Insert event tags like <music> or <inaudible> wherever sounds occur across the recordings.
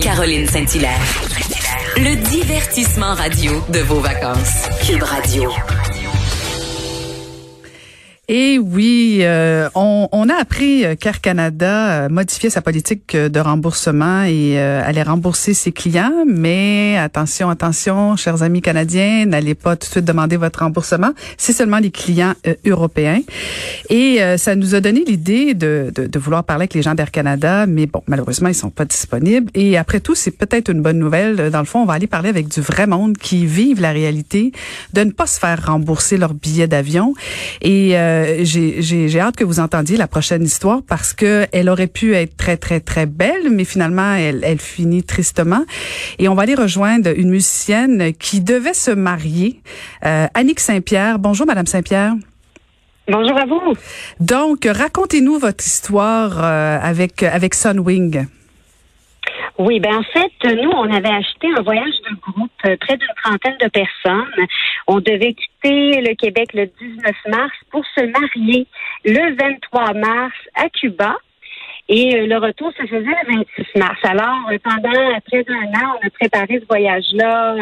Caroline Saint-Hilaire. Le divertissement radio de vos vacances. Cube Radio. Et oui, euh, on, on, a appris qu'Air Canada modifiait sa politique de remboursement et euh, allait rembourser ses clients. Mais attention, attention, chers amis canadiens, n'allez pas tout de suite demander votre remboursement. C'est seulement les clients euh, européens. Et euh, ça nous a donné l'idée de, de, de, vouloir parler avec les gens d'Air Canada, mais bon, malheureusement, ils sont pas disponibles. Et après tout, c'est peut-être une bonne nouvelle. Dans le fond, on va aller parler avec du vrai monde qui vivent la réalité de ne pas se faire rembourser leur billet d'avion. Et j'ai hâte que vous entendiez la prochaine histoire parce que elle aurait pu être très très très belle, mais finalement elle, elle finit tristement. Et on va aller rejoindre une musicienne qui devait se marier, euh, Annick Saint-Pierre. Bonjour, Madame Saint-Pierre. Bonjour à vous. Donc, racontez-nous votre histoire euh, avec avec Sunwing. Oui, ben en fait, nous, on avait acheté un voyage de groupe, euh, près d'une trentaine de personnes. On devait quitter le Québec le 19 mars pour se marier le 23 mars à Cuba. Et euh, le retour se faisait le 26 mars. Alors, euh, pendant près d'un an, on a préparé ce voyage-là.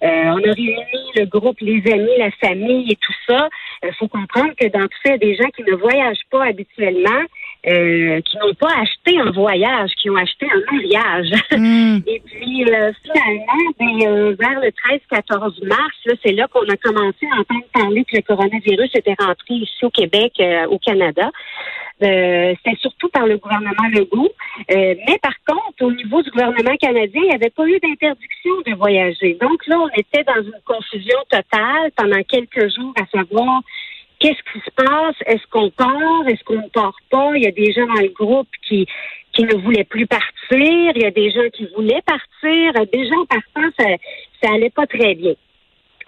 on a réuni le groupe, les amis, la famille et tout ça. Il faut comprendre que dans tout ça, il y a des gens qui ne voyagent pas habituellement. Euh, qui n'ont pas acheté un voyage, qui ont acheté un mariage. Mm. <laughs> Et puis euh, finalement, ben, euh, vers le 13-14 mars, c'est là qu'on a commencé à entendre parler que le coronavirus était rentré ici au Québec, au Canada. C'était surtout par le gouvernement Legault. mais par contre, au niveau du gouvernement canadien, il n'y avait pas eu d'interdiction de voyager. Donc là, on était dans une confusion totale pendant quelques jours à savoir Qu'est-ce qui se passe? Est-ce qu'on part? Est-ce qu'on ne part pas? Il y a des gens dans le groupe qui, qui ne voulaient plus partir. Il y a des gens qui voulaient partir. Des gens partant, ça, ça allait pas très bien.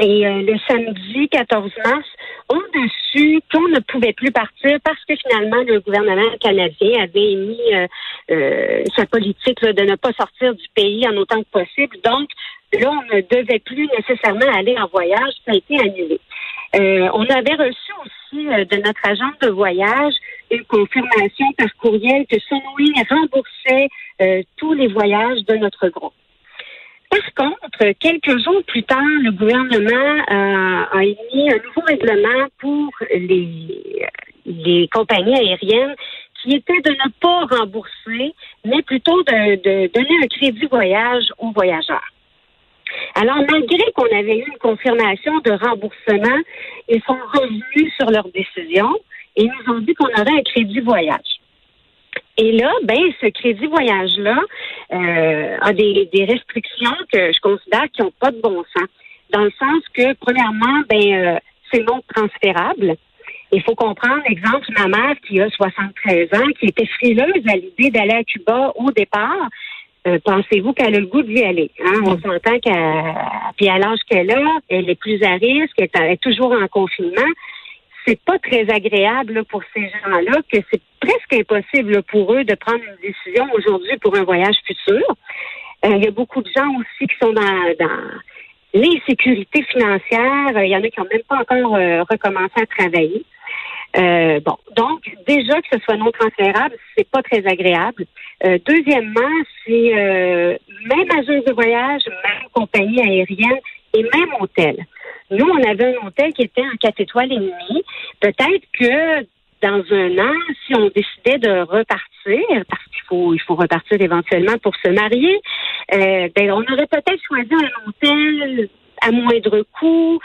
Et euh, le samedi 14 mars, on a su qu'on ne pouvait plus partir parce que finalement le gouvernement canadien avait émis euh, euh, sa politique de ne pas sortir du pays en autant que possible. Donc là, on ne devait plus nécessairement aller en voyage. Ça a été annulé. Euh, on avait reçu aussi euh, de notre agent de voyage une confirmation par courriel que Sunwing remboursait euh, tous les voyages de notre groupe. Par contre, quelques jours plus tard, le gouvernement a émis un nouveau règlement pour les, les compagnies aériennes qui était de ne pas rembourser, mais plutôt de, de donner un crédit voyage aux voyageurs. Alors, malgré qu'on avait eu une confirmation de remboursement, ils sont revenus sur leur décision et nous ont dit qu'on aurait un crédit voyage. Et là, ben, ce crédit voyage-là euh, a des, restrictions que je considère qui n'ont pas de bon sens. Dans le sens que, premièrement, ben, euh, c'est non transférable. Il faut comprendre, exemple, ma mère qui a 73 ans, qui était frileuse à l'idée d'aller à Cuba au départ, euh, pensez-vous qu'elle a le goût d'y aller? Hein? On s'entend qu'à puis à l'âge qu'elle a, elle est plus à risque, elle est toujours en confinement. C'est pas très agréable pour ces gens-là que c'est presque impossible pour eux de prendre une décision aujourd'hui pour un voyage futur. Euh, il y a beaucoup de gens aussi qui sont dans, dans l'insécurité financière. Il y en a qui n'ont même pas encore euh, recommencé à travailler. Euh, bon, donc déjà que ce soit non transférable, c'est pas très agréable. Euh, deuxièmement, c'est euh, même agence de voyage, même compagnie aérienne et même hôtel. Nous, on avait un hôtel qui était en quatre étoiles et demie. Peut-être que dans un an, si on décidait de repartir, parce qu'il faut il faut repartir éventuellement pour se marier, euh, ben on aurait peut-être choisi un hôtel à moindre coût,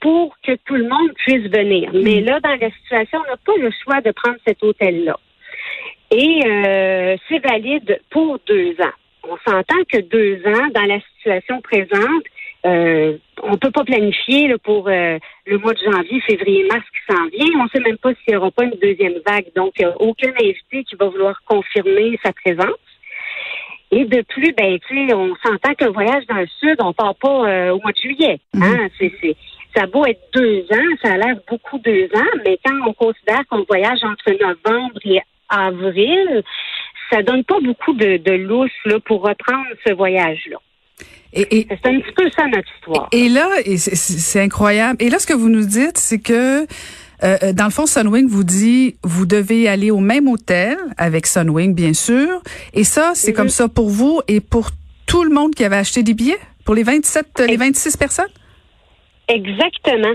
pour que tout le monde puisse venir. Mais mm. là, dans la situation, on n'a pas le choix de prendre cet hôtel-là. Et euh, c'est valide pour deux ans. On s'entend que deux ans, dans la situation présente, euh, on peut pas planifier pour euh, le mois de janvier, février, mars qui s'en vient. On ne sait même pas s'il n'y aura pas une deuxième vague. Donc, il n'y a aucun invité qui va vouloir confirmer sa présence. Et de plus, ben, tu sais, on s'entend qu'un voyage dans le sud, on part pas euh, au mois de juillet. Hein? Mm. C'est, ça beau être deux ans, ça a l'air beaucoup deux ans, mais quand on considère qu'on voyage entre novembre et avril, ça donne pas beaucoup de, de lousse là, pour reprendre ce voyage-là. Et, c'est un petit peu ça notre histoire. Et là, c'est incroyable. Et là, ce que vous nous dites, c'est que euh, euh, dans le fond, Sunwing vous dit, vous devez aller au même hôtel avec Sunwing, bien sûr. Et ça, c'est comme mhm. ça pour vous et pour tout le monde qui avait acheté des billets? Pour les 27, les 26 personnes? Exactement.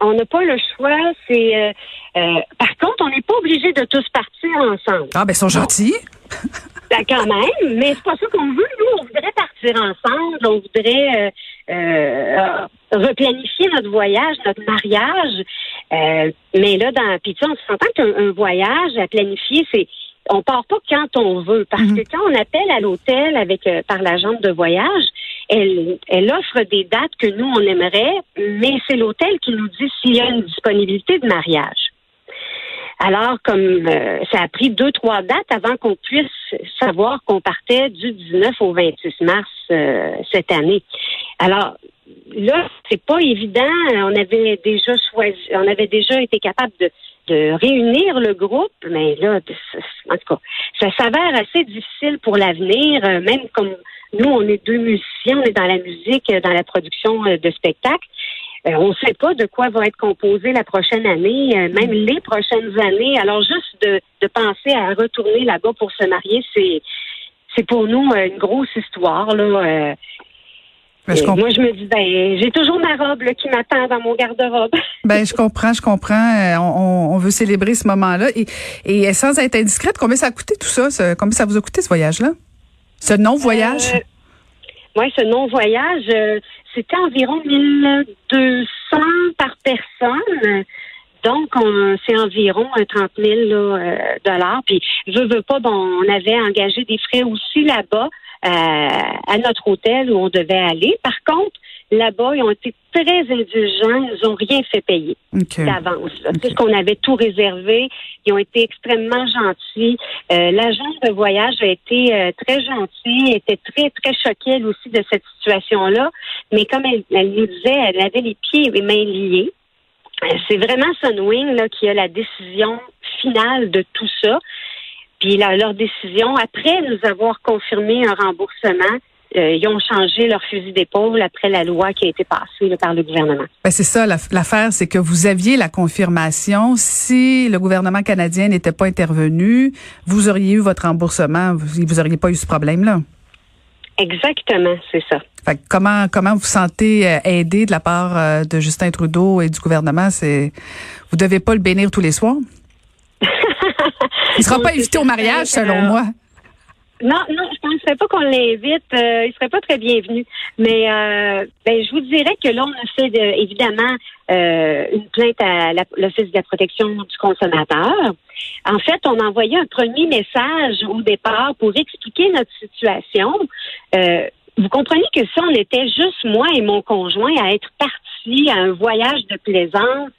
On n'a pas le choix. C'est euh, euh, par contre, on n'est pas obligé de tous partir ensemble. Ah ben, ils sont gentils. <laughs> Ben, quand même, mais c'est pas ça qu'on veut. Nous, on voudrait partir ensemble. On voudrait euh, replanifier notre voyage, notre mariage. mais là, dans puis tu on s'entend qu'un voyage à planifier, c'est on part pas quand on veut, parce mhm. que quand on appelle à l'hôtel avec euh, par l'agente de voyage, elle, elle offre des dates que nous on aimerait, mais c'est l'hôtel qui nous dit s'il y a une disponibilité de mariage. Alors, comme euh, ça a pris deux, trois dates avant qu'on puisse savoir qu'on partait du 19 au 26 mars euh, cette année. Alors, là, c'est pas évident. On avait déjà choisi, on avait déjà été capable de de réunir le groupe, mais là, en tout cas, ça s'avère assez difficile pour l'avenir, euh, même comme nous, on est deux musiciens, on est dans la musique, dans la production euh, de spectacles. Euh, on ne sait pas de quoi va être composé la prochaine année, même les prochaines années. Alors, juste de, de penser à retourner là-bas pour se marier, c'est c'est pour nous une grosse histoire. Là. moi, je me dis, ben, j'ai toujours ma robe qui m'attend dans mon garde-robe. <laughs> ben, je comprends, je comprends. Euh, on, on veut célébrer ce moment-là. Et, et sans être indiscrète, combien ça a coûté tout ça? Ce, combien ça vous a coûté ce voyage-là? Ce non-voyage? Euh, oui, ce non-voyage, euh, c'était environ 1200 par personne. Donc, c'est environ 30 000 dollars. Puis, je veux pas, bon, on avait engagé des frais aussi là-bas. Euh, à notre hôtel où on devait aller. Par contre, là-bas, ils ont été très indulgents. Ils nous ont rien fait payer d'avance. Okay. qu'on avait tout réservé. Ils ont été extrêmement gentils. Euh, L'agence de voyage a été euh, très gentille, était très, très choquée, elle aussi, de cette situation-là. Mais comme elle, elle nous disait, elle avait les pieds et les mains liés. Euh, c'est vraiment Sunwing là, qui a la décision finale de tout ça. Puis leur décision, après nous avoir confirmé un remboursement, euh, ils ont changé leur fusil d'épaule après la loi qui a été passée par le gouvernement. Ben c'est ça, l'affaire, c'est que vous aviez la confirmation. Si le gouvernement canadien n'était pas intervenu, vous auriez eu votre remboursement, vous, vous auriez pas eu ce problème-là. Exactement, c'est ça. Fait comment comment vous sentez euh, aidé de la part euh, de Justin Trudeau et du gouvernement? C'est vous devez pas le bénir tous les soirs? <laughs> Il sera pas invité au mariage, selon moi. Non, non, je ne penserais pas qu'on l'invite. Euh, il serait pas très bienvenu. Mais euh, ben, je vous dirais que là, on a fait évidemment euh, une plainte à l'Office de la protection du consommateur. En fait, on a envoyé un premier message au départ pour expliquer notre situation. vous comprenez que si on était juste moi et mon conjoint à être partis à un voyage de plaisance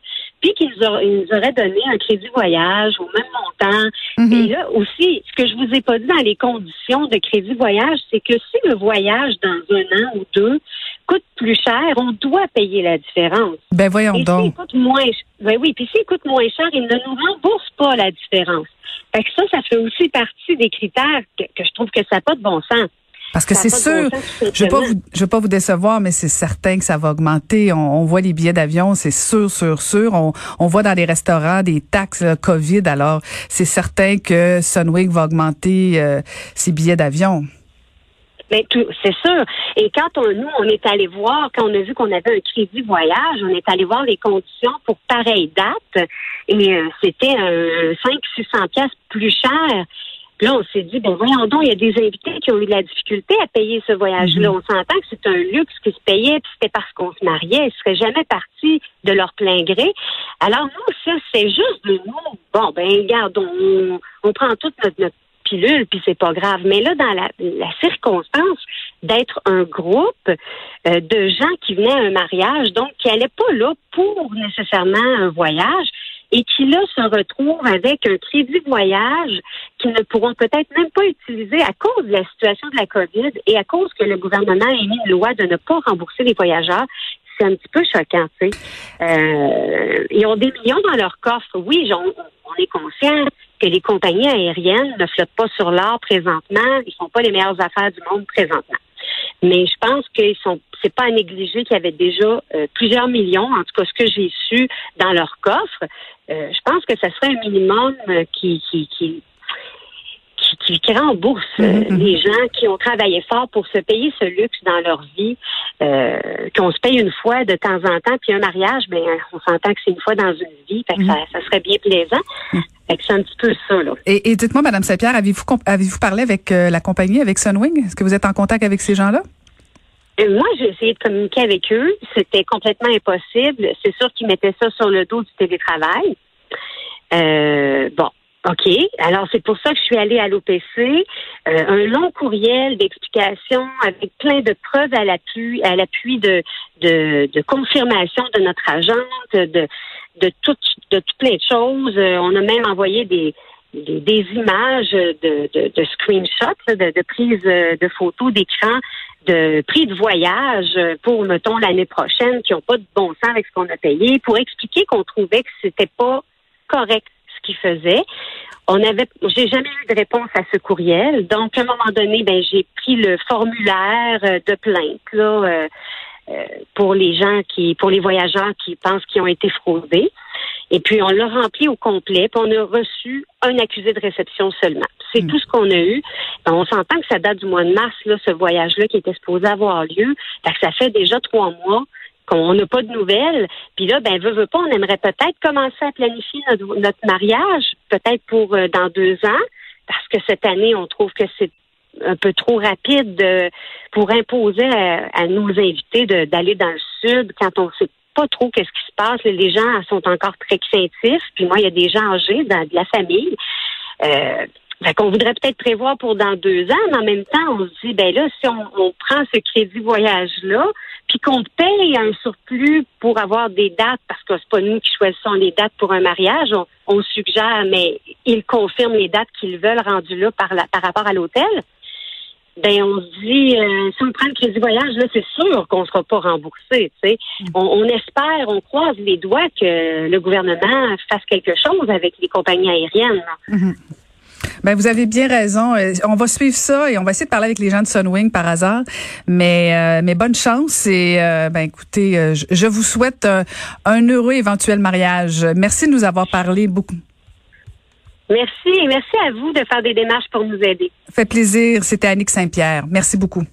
qu'ils nous, auraient donné un crédit voyage au même montant. Mhm. Et là aussi, ce que je vous ai pas dit dans les conditions de crédit voyage, c'est que si le voyage dans un an ou deux coûte plus cher, on doit payer la différence. Ben voyons Et donc. Coûte moins, ben oui, puis s'il coûte moins cher, il ne nous rembourse pas la différence. Fait que ça, ça fait aussi partie des critères que, que je trouve que ça n'a pas de bon sens. Parce que c'est sûr, je ne veux, pas vous décevoir, mais c'est certain que ça va augmenter. On, voit les billets d'avion, c'est sûr, sûr, sûr. On, on, voit dans les restaurants des taxes COVID, alors c'est certain que Sunwing va augmenter euh, ses billets d'avion. Mais c'est sûr. Et quand on, nous, on est allé voir, quand on a vu qu'on avait un crédit voyage, on est allé voir les conditions pour pareille date, et euh, c'était un 500-600 pièces plus cher là, on s'est dit, ben voyons donc, il y a des invités qui ont eu de la difficulté à payer ce voyage-là. Mhm. On s'entend que c'est un luxe qui se payait, puis c'était parce qu'on se mariait. Ils seraient jamais partis de leur plein gré. Alors nous, ça, c'est juste de nous. Bon, ben regarde, on, on prend toute notre, pilule, puis c'est pas grave. Mais là, dans la, la circonstance d'être un groupe euh, de gens qui venaient à un mariage, donc qui n'allaient pas là pour nécessairement un voyage, et qui là se retrouvent avec un crédit voyage qu'ils ne pourront peut-être même pas utiliser à cause de la situation de la COVID et à cause que le gouvernement a émis une loi de ne pas rembourser les voyageurs. C'est un petit peu choquant, tu sais. Euh, ils ont des millions dans leur coffre. Oui, on, on est conscient que les compagnies aériennes ne flottent pas sur l'or présentement. Ils font pas les meilleures affaires du monde présentement. Mais je pense qu'ils sont, c'est pas à négliger qu'il y avait déjà euh, plusieurs millions, en tout cas ce que j'ai su dans leur coffre. Euh, je pense que ça serait un minimum euh, qui, qui, qui qui, qui remboursent euh, Mhm, mhm. les gens qui ont travaillé fort pour se payer ce luxe dans leur vie, euh, qu'on se paye une fois de temps en temps, puis un mariage, ben on s'entend que c'est une fois dans une vie, fait que Mhm. ça, ça serait bien plaisant. Fait que c'est un petit peu ça, là. Et, et dites-moi, Madame Saint-Pierre, avez-vous avez-vous parlé avec euh, la compagnie, avec Sunwing? Est-ce que vous êtes en contact avec ces gens-là? Euh, Moi, j'ai essayé de communiquer avec eux. C'était complètement impossible. C'est sûr qu'ils mettaient ça sur le dos du télétravail. Euh, bon. OK. Alors, c'est pour ça que je suis allée à l'OPC. Euh, un long courriel d'explication avec plein de preuves à l'appui, à l'appui de, de, de confirmation de notre agente, de, de, tout, de tout plein de choses. Euh, on a même envoyé des, des, des images de, de, de screenshots, de, de prises euh, de photos d'écran de prix de voyage pour, mettons, l'année prochaine, qui n'ont pas de bon sens avec ce qu'on a payé, pour expliquer qu'on trouvait que c'était pas correct faisaient. On avait, j'ai jamais eu de réponse à ce courriel. Donc, à un moment donné, ben, j'ai pris le formulaire euh, de plainte, là, euh, euh, pour les gens qui, pour les voyageurs qui pensent qu'ils ont été fraudés. Et puis, on l'a rempli au complet, puis on a reçu un accusé de réception seulement. C'est Mm. tout ce qu'on a eu. On s'entend que ça date du mois de mars, là, ce voyage-là qui était supposé avoir lieu. Fait que ça fait déjà trois mois qu'on n'a pas de nouvelles. Puis là, ben, veut, veut pas, on aimerait peut-être commencer à planifier notre, mariage, peut-être pour euh, dans deux ans, parce que cette année, on trouve que c'est un peu trop rapide de- pour imposer à, à nos invités d'aller dans le sud quand on sait pas trop qu'est-ce qui se passe. Les gens sont encore très craintifs. Puis moi, il y a des gens âgés dans de la famille. Euh, qu'on voudrait peut-être prévoir pour dans deux ans, mais en même temps, on se dit, ben là, si on, on prend ce crédit voyage-là, puis qu'on paye un surplus pour avoir des dates, parce que c'est pas nous qui choisissons les dates pour un mariage, on, on suggère, mais ils confirment les dates qu'ils veulent rendues là par, la, par rapport à l'hôtel. Ben, on se dit, euh, si on prend le crédit voyage, là, c'est sûr qu'on ne sera pas remboursé. sais. On, on espère, on croise les doigts que le gouvernement fasse quelque chose avec les compagnies aériennes. là. Ben, vous avez bien raison. Euh, On va suivre ça et on va essayer de parler avec les gens de Sunwing par hasard. Mais, euh, mais bonne chance et euh, ben écoutez, euh, je, je vous souhaite un, un heureux éventuel mariage. Merci de nous avoir parlé beaucoup. Merci et merci à vous de faire des démarches pour nous aider. Fait plaisir. C'était Annick Saint-Pierre. Merci beaucoup.